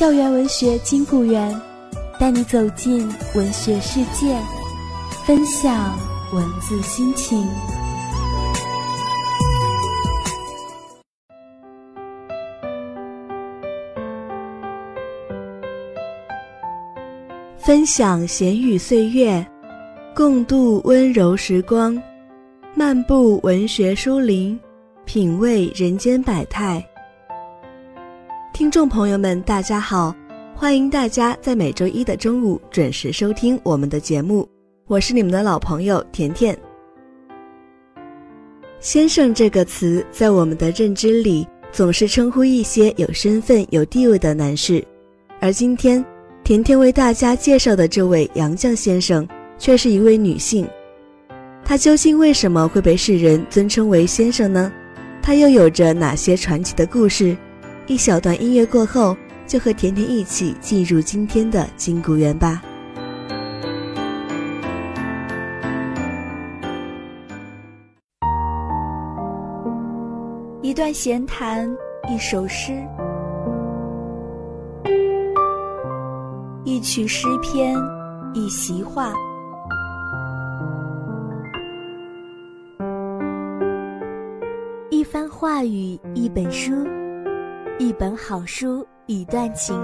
校园文学金谷园，带你走进文学世界，分享文字心情。分享闲语岁月，共度温柔时光，漫步文学书林，品味人间百态。听众朋友们，大家好！欢迎大家在每周一的中午准时收听我们的节目，我是你们的老朋友甜甜。先生这个词，在我们的认知里，总是称呼一些有身份、有地位的男士，而今天，甜甜为大家介绍的这位杨绛先生，却是一位女性。他究竟为什么会被世人尊称为先生呢？他又有着哪些传奇的故事？一小段音乐过后，就和甜甜一起进入今天的金谷园吧。一段闲谈，一首诗，一曲诗篇，一席话，一番话语，一本书。一本好书，一段情，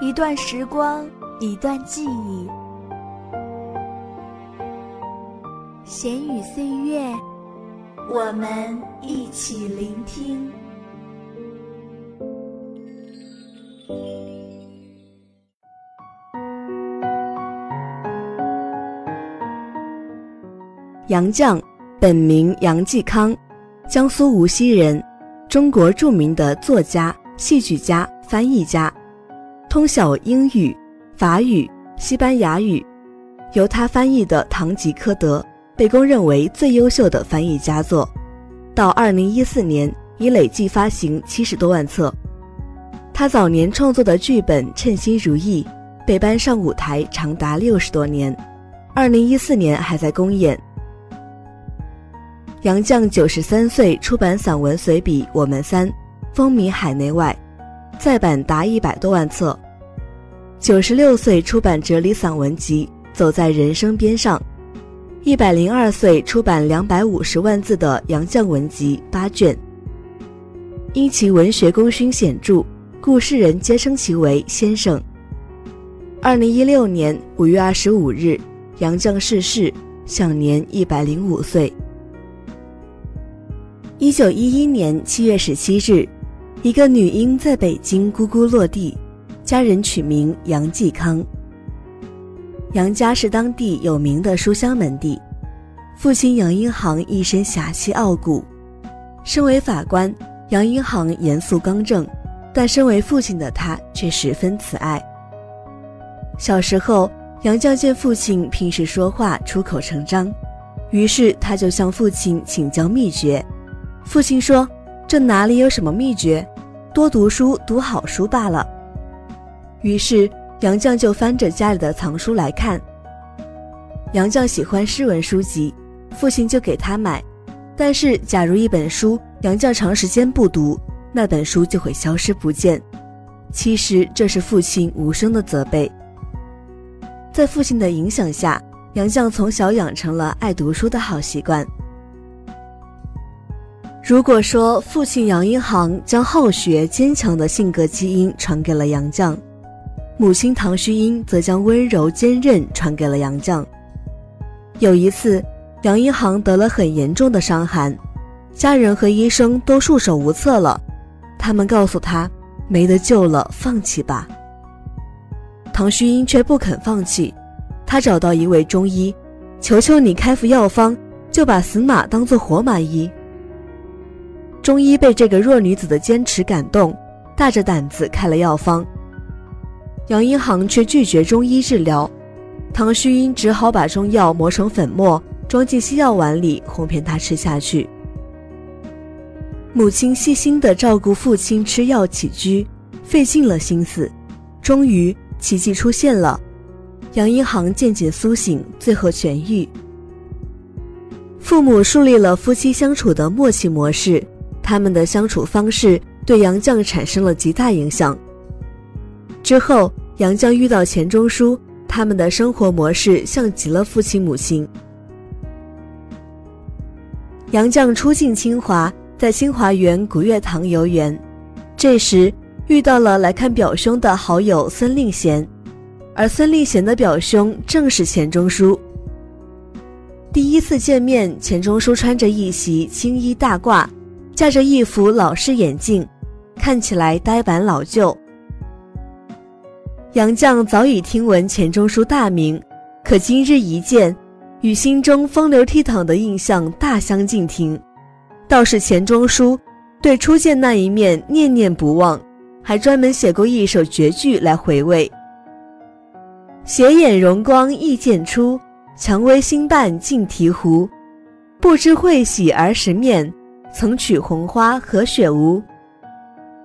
一段时光，一段记忆。闲语岁月，我们一起聆听。杨绛，本名杨继康，江苏无锡人，中国著名的作家、戏剧家、翻译家，通晓英语、法语、西班牙语。由他翻译的《堂吉诃德》被公认为最优秀的翻译佳作，到二零一四年已累计发行七十多万册。他早年创作的剧本《称心如意》被搬上舞台长达六十多年，二零一四年还在公演。杨绛九十三岁出版散文随笔《我们三》，风靡海内外，再版达一百多万册。九十六岁出版哲理散文集《走在人生边上》，一百零二岁出版两百五十万字的《杨绛文集》八卷。因其文学功勋显著，故世人皆称其为先生。二零一六年五月二十五日，杨绛逝世，享年一百零五岁。一九一一年七月十七日，一个女婴在北京咕咕落地，家人取名杨继康。杨家是当地有名的书香门第，父亲杨荫行一身侠气傲骨。身为法官，杨荫行严肃刚正，但身为父亲的他却十分慈爱。小时候，杨绛见父亲平时说话出口成章，于是他就向父亲请教秘诀。父亲说：“这哪里有什么秘诀，多读书，读好书罢了。”于是杨绛就翻着家里的藏书来看。杨绛喜欢诗文书籍，父亲就给他买。但是，假如一本书杨绛长时间不读，那本书就会消失不见。其实这是父亲无声的责备。在父亲的影响下，杨绛从小养成了爱读书的好习惯。如果说父亲杨一航将好学、坚强的性格基因传给了杨绛，母亲唐须英则将温柔、坚韧传给了杨绛。有一次，杨一航得了很严重的伤寒，家人和医生都束手无策了，他们告诉他没得救了，放弃吧。唐须英却不肯放弃，他找到一位中医，求求你开副药方，就把死马当做活马医。中医被这个弱女子的坚持感动，大着胆子开了药方。杨荫行却拒绝中医治疗，唐旭英只好把中药磨成粉末，装进西药碗里，哄骗他吃下去。母亲细心地照顾父亲吃药起居，费尽了心思，终于奇迹出现了，杨荫行渐渐苏醒，最后痊愈。父母树立了夫妻相处的默契模式。他们的相处方式对杨绛产生了极大影响。之后，杨绛遇到钱钟书，他们的生活模式像极了父亲母亲。杨绛初进清华，在清华园古月堂游园，这时遇到了来看表兄的好友孙令贤，而孙令贤的表兄正是钱钟书。第一次见面，钱钟书穿着一袭青衣大褂。架着一副老式眼镜，看起来呆板老旧。杨绛早已听闻钱钟书大名，可今日一见，与心中风流倜傥的印象大相径庭。倒是钱钟书对初见那一面念念不忘，还专门写过一首绝句来回味：“斜眼荣光易见出，蔷薇新瓣近醍醐。不知会喜儿时面。”曾取红花和雪无，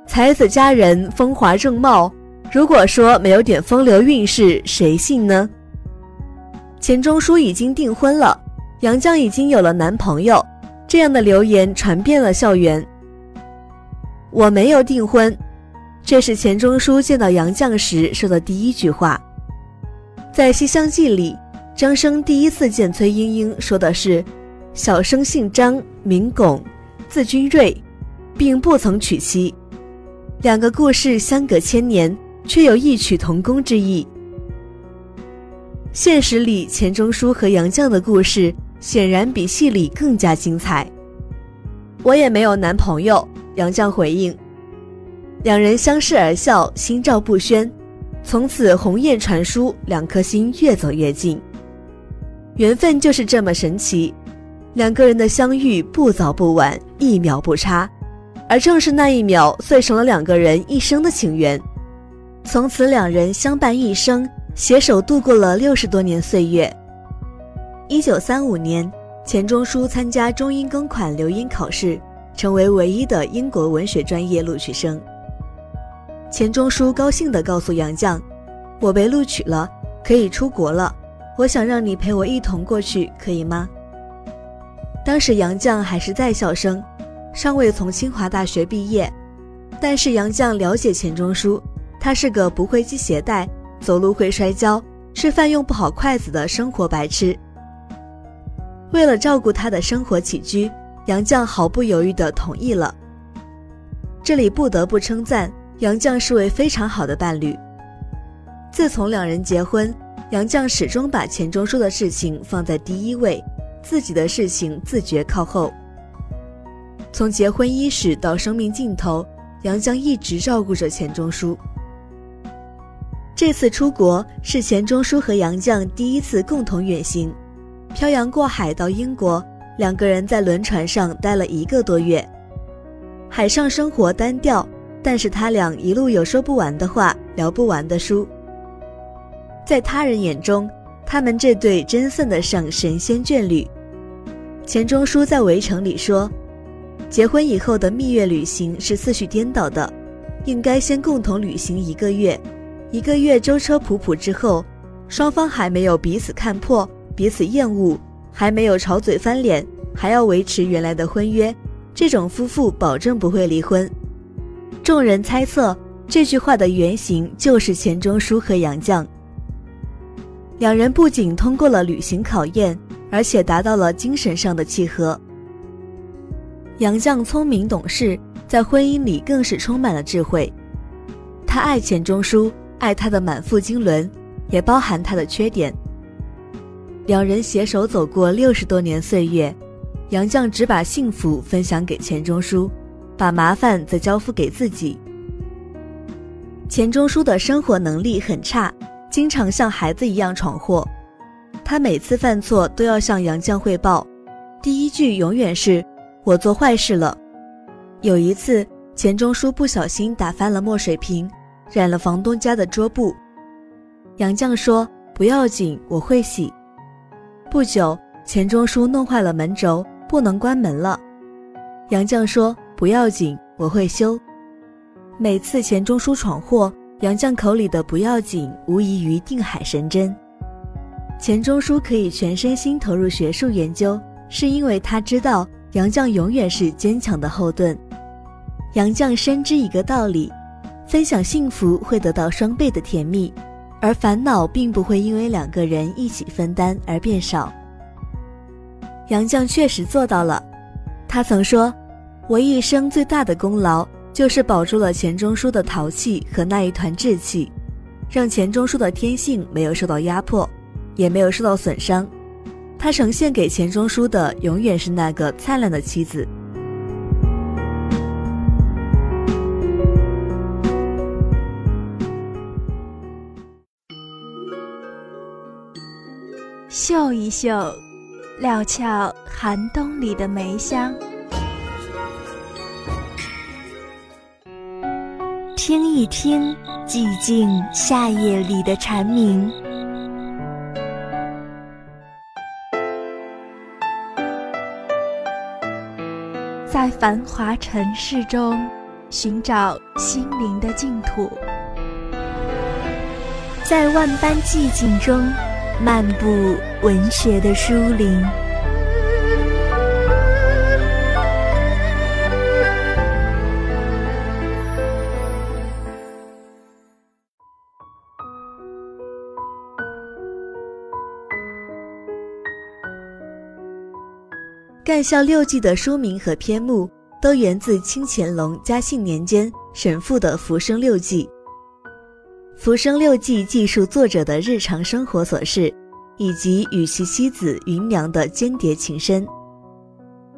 才子佳人风华正茂。如果说没有点风流韵事，谁信呢？钱钟书已经订婚了，杨绛已经有了男朋友，这样的流言传遍了校园。我没有订婚，这是钱钟书见到杨绛时说的第一句话。在《西厢记》里，张生第一次见崔莺莺说的是：“小生姓张，名巩。”字君瑞，并不曾娶妻，两个故事相隔千年，却有异曲同工之意。现实里，钱钟书和杨绛的故事显然比戏里更加精彩。我也没有男朋友，杨绛回应。两人相视而笑，心照不宣，从此鸿雁传书，两颗心越走越近。缘分就是这么神奇。两个人的相遇不早不晚，一秒不差，而正是那一秒，遂成了两个人一生的情缘。从此，两人相伴一生，携手度过了六十多年岁月。一九三五年，钱钟书参加中英公款留英考试，成为唯一的英国文学专业录取生。钱钟书高兴地告诉杨绛：“我被录取了，可以出国了。我想让你陪我一同过去，可以吗？”当时杨绛还是在校生，尚未从清华大学毕业。但是杨绛了解钱钟书，他是个不会系鞋带、走路会摔跤、吃饭用不好筷子的生活白痴。为了照顾他的生活起居，杨绛毫不犹豫地同意了。这里不得不称赞杨绛是位非常好的伴侣。自从两人结婚，杨绛始终把钱钟书的事情放在第一位。自己的事情自觉靠后。从结婚伊始到生命尽头，杨绛一直照顾着钱钟书。这次出国是钱钟书和杨绛第一次共同远行，漂洋过海到英国，两个人在轮船上待了一个多月。海上生活单调，但是他俩一路有说不完的话，聊不完的书。在他人眼中。他们这对真算得上神仙眷侣。钱钟书在《围城》里说：“结婚以后的蜜月旅行是次序颠倒的，应该先共同旅行一个月，一个月舟车仆仆之后，双方还没有彼此看破、彼此厌恶，还没有吵嘴翻脸，还要维持原来的婚约，这种夫妇保证不会离婚。”众人猜测这句话的原型就是钱钟书和杨绛。两人不仅通过了旅行考验，而且达到了精神上的契合。杨绛聪明懂事，在婚姻里更是充满了智慧。他爱钱钟书，爱他的满腹经纶，也包含他的缺点。两人携手走过六十多年岁月，杨绛只把幸福分享给钱钟书，把麻烦则交付给自己。钱钟书的生活能力很差，经常像孩子一样闯祸。他每次犯错都要向杨绛汇报，第一句永远是。我做坏事了。有一次，钱钟书不小心打翻了墨水瓶，染了房东家的桌布。杨绛说：“不要紧，我会洗。”不久，钱钟书弄坏了门轴，不能关门了。杨绛说：“不要紧，我会修。”每次钱钟书闯祸，杨绛口里的“不要紧”无异于定海神针。钱钟书可以全身心投入学术研究，是因为他知道。杨绛永远是坚强的后盾。杨绛深知一个道理：分享幸福会得到双倍的甜蜜，而烦恼并不会因为两个人一起分担而变少。杨绛确实做到了。他曾说：“我一生最大的功劳就是保住了钱钟书的淘气和那一团志气，让钱钟书的天性没有受到压迫，也没有受到损伤。”他呈现给钱钟书的永远是那个灿烂的妻子。嗅一嗅，料峭寒冬里的梅香；一听，寂静夏夜里的蝉鸣。在繁华尘世中寻找心灵的净土，在万般寂静中漫步文学的书林。干校六记的书名和篇目都源自清乾隆嘉庆年间沈复的《浮生六记》。《浮生六记》记述作者的日常生活琐事，以及与其妻子芸娘的间谍情深。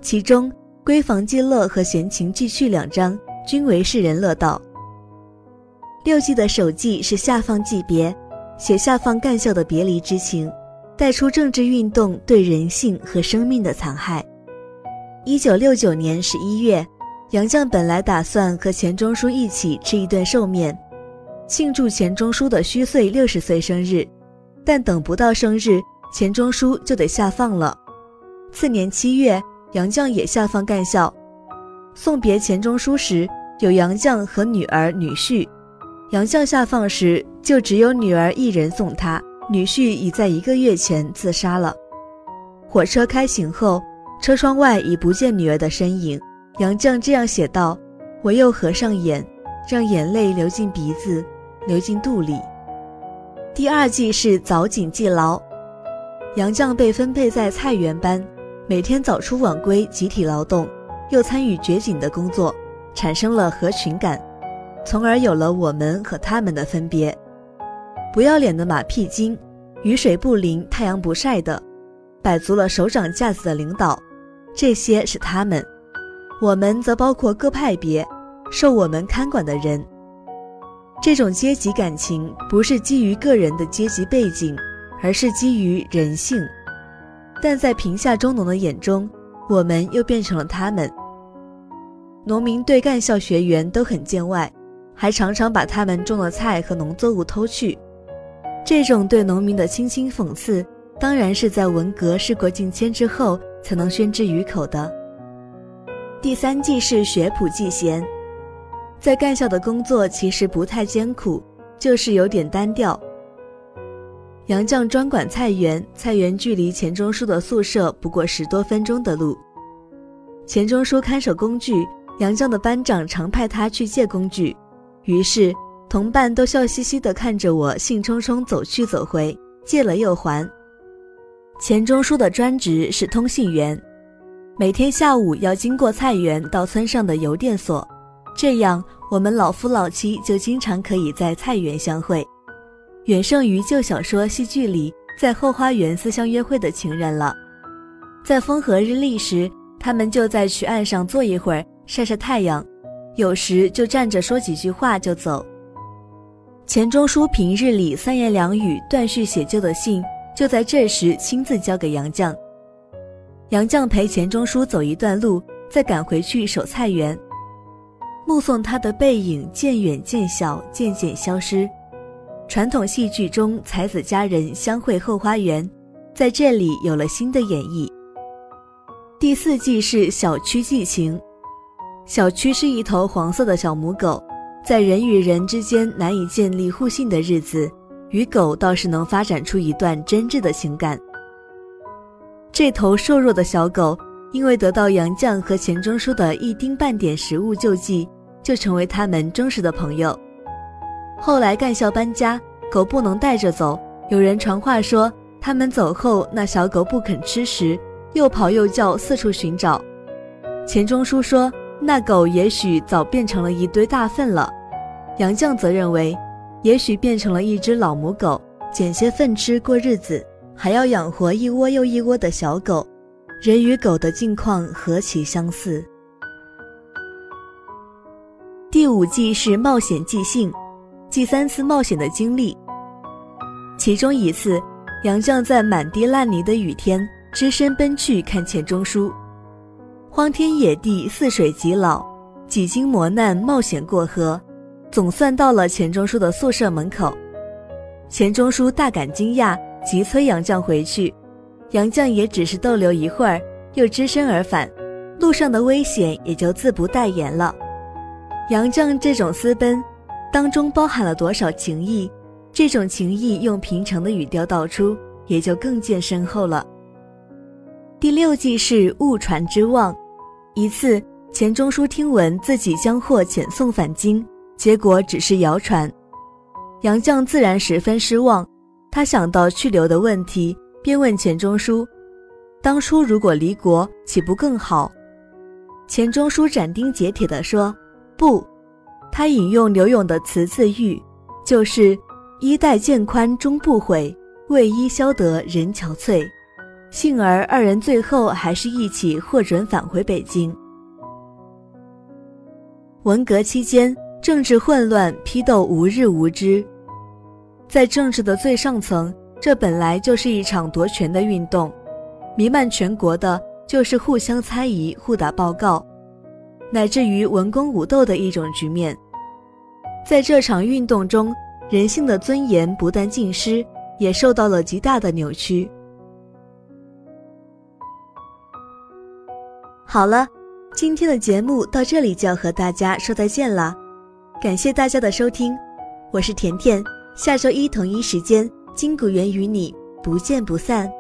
其中《闺房记乐》和《闲情记趣》两章均为世人乐道。六记的首记是下放记别，写下放干校的别离之情，带出政治运动对人性和生命的残害。一九六九年十一月，杨绛本来打算和钱钟书一起吃一顿寿面，庆祝钱钟书的虚岁六十岁生日，但等不到生日，钱钟书就得下放了。次年七月，杨绛也下放干校，送别钱钟书时，有杨绛和女儿、女婿。杨绛下放时，就只有女儿一人送他，女婿已在一个月前自杀了。火车开行后。车窗外已不见女儿的身影，杨绛这样写道：“我又合上眼，让眼泪流进鼻子，流进肚里。”第二季是早景记牢，杨绛被分配在菜园班，每天早出晚归，集体劳动，又参与掘井的工作，产生了合群感，从而有了我们和他们的分别。不要脸的马屁精，雨水不淋，太阳不晒的，摆足了手掌架子的领导。这些是他们，我们则包括各派别，受我们看管的人。这种阶级感情不是基于个人的阶级背景，而是基于人性。但在贫下中农的眼中，我们又变成了他们。农民对干校学员都很见外，还常常把他们种的菜和农作物偷去。这种对农民的轻轻讽刺，当然是在文革事过境迁之后。才能宣之于口的。第三季是学普记贤，在干校的工作其实不太艰苦，就是有点单调。杨绛专管菜园，菜园距离钱钟书的宿舍不过十多分钟的路。钱钟书看守工具，杨绛的班长常派他去借工具，于是同伴都笑嘻嘻地看着我，兴冲冲走去走回，借了又还。钱钟书的专职是通信员，每天下午要经过菜园到村上的邮电所，这样我们老夫老妻就经常可以在菜园相会，远胜于旧小说、戏剧里在后花园私相约会的情人了。在风和日丽时，他们就在渠岸上坐一会儿，晒晒太阳，有时就站着说几句话就走。钱钟书平日里三言两语断续写就的信。就在这时，亲自交给杨绛。杨绛陪钱钟书走一段路，再赶回去守菜园，目送他的背影渐远渐小，渐渐消失。传统戏剧中才子佳人相会后花园，在这里有了新的演绎。第四季是小区寄情，小区是一头黄色的小母狗，在人与人之间难以建立互信的日子。与狗倒是能发展出一段真挚的情感。这头瘦弱的小狗，因为得到杨绛和钱钟书的一丁半点食物救济，就成为他们忠实的朋友。后来干校搬家，狗不能带着走，有人传话说他们走后，那小狗不肯吃食，又跑又叫，四处寻找。钱钟书说，那狗也许早变成了一堆大粪了。杨绛则认为。也许变成了一只老母狗，捡些粪吃过日子，还要养活一窝又一窝的小狗。人与狗的境况何其相似。第五季是冒险记性，记三次冒险的经历。其中一次，杨绛在满地烂泥的雨天，只身奔去看钱钟书。荒天野地，似水极老，几经磨难，冒险过河。总算到了钱钟书的宿舍门口，钱钟书大感惊讶，急催杨绛回去。杨绛也只是逗留一会儿，又只身而返，路上的危险也就自不待言了。杨绛这种私奔，当中包含了多少情谊？这种情谊用平常的语调道出，也就更见深厚了。第六季是误传之望，一次钱钟书听闻自己将获遣送返京。结果只是谣传，杨绛自然十分失望。他想到去留的问题，便问钱钟书：“当初如果离国，岂不更好？”钱钟书斩钉截铁地说：“不。”他引用刘永的词字句，就是“衣带渐宽终不悔，为伊消得人憔悴”。幸而二人最后还是一起获准返回北京。文革期间。政治混乱，批斗无日无之。在政治的最上层，这本来就是一场夺权的运动，弥漫全国的就是互相猜疑、互打报告，乃至于文攻武斗的一种局面。在这场运动中，人性的尊严不但尽失，也受到了极大的扭曲。好了，今天的节目到这里就要和大家说再见了。感谢大家的收听，我是甜甜。下周一同一时间，金谷园与你不见不散。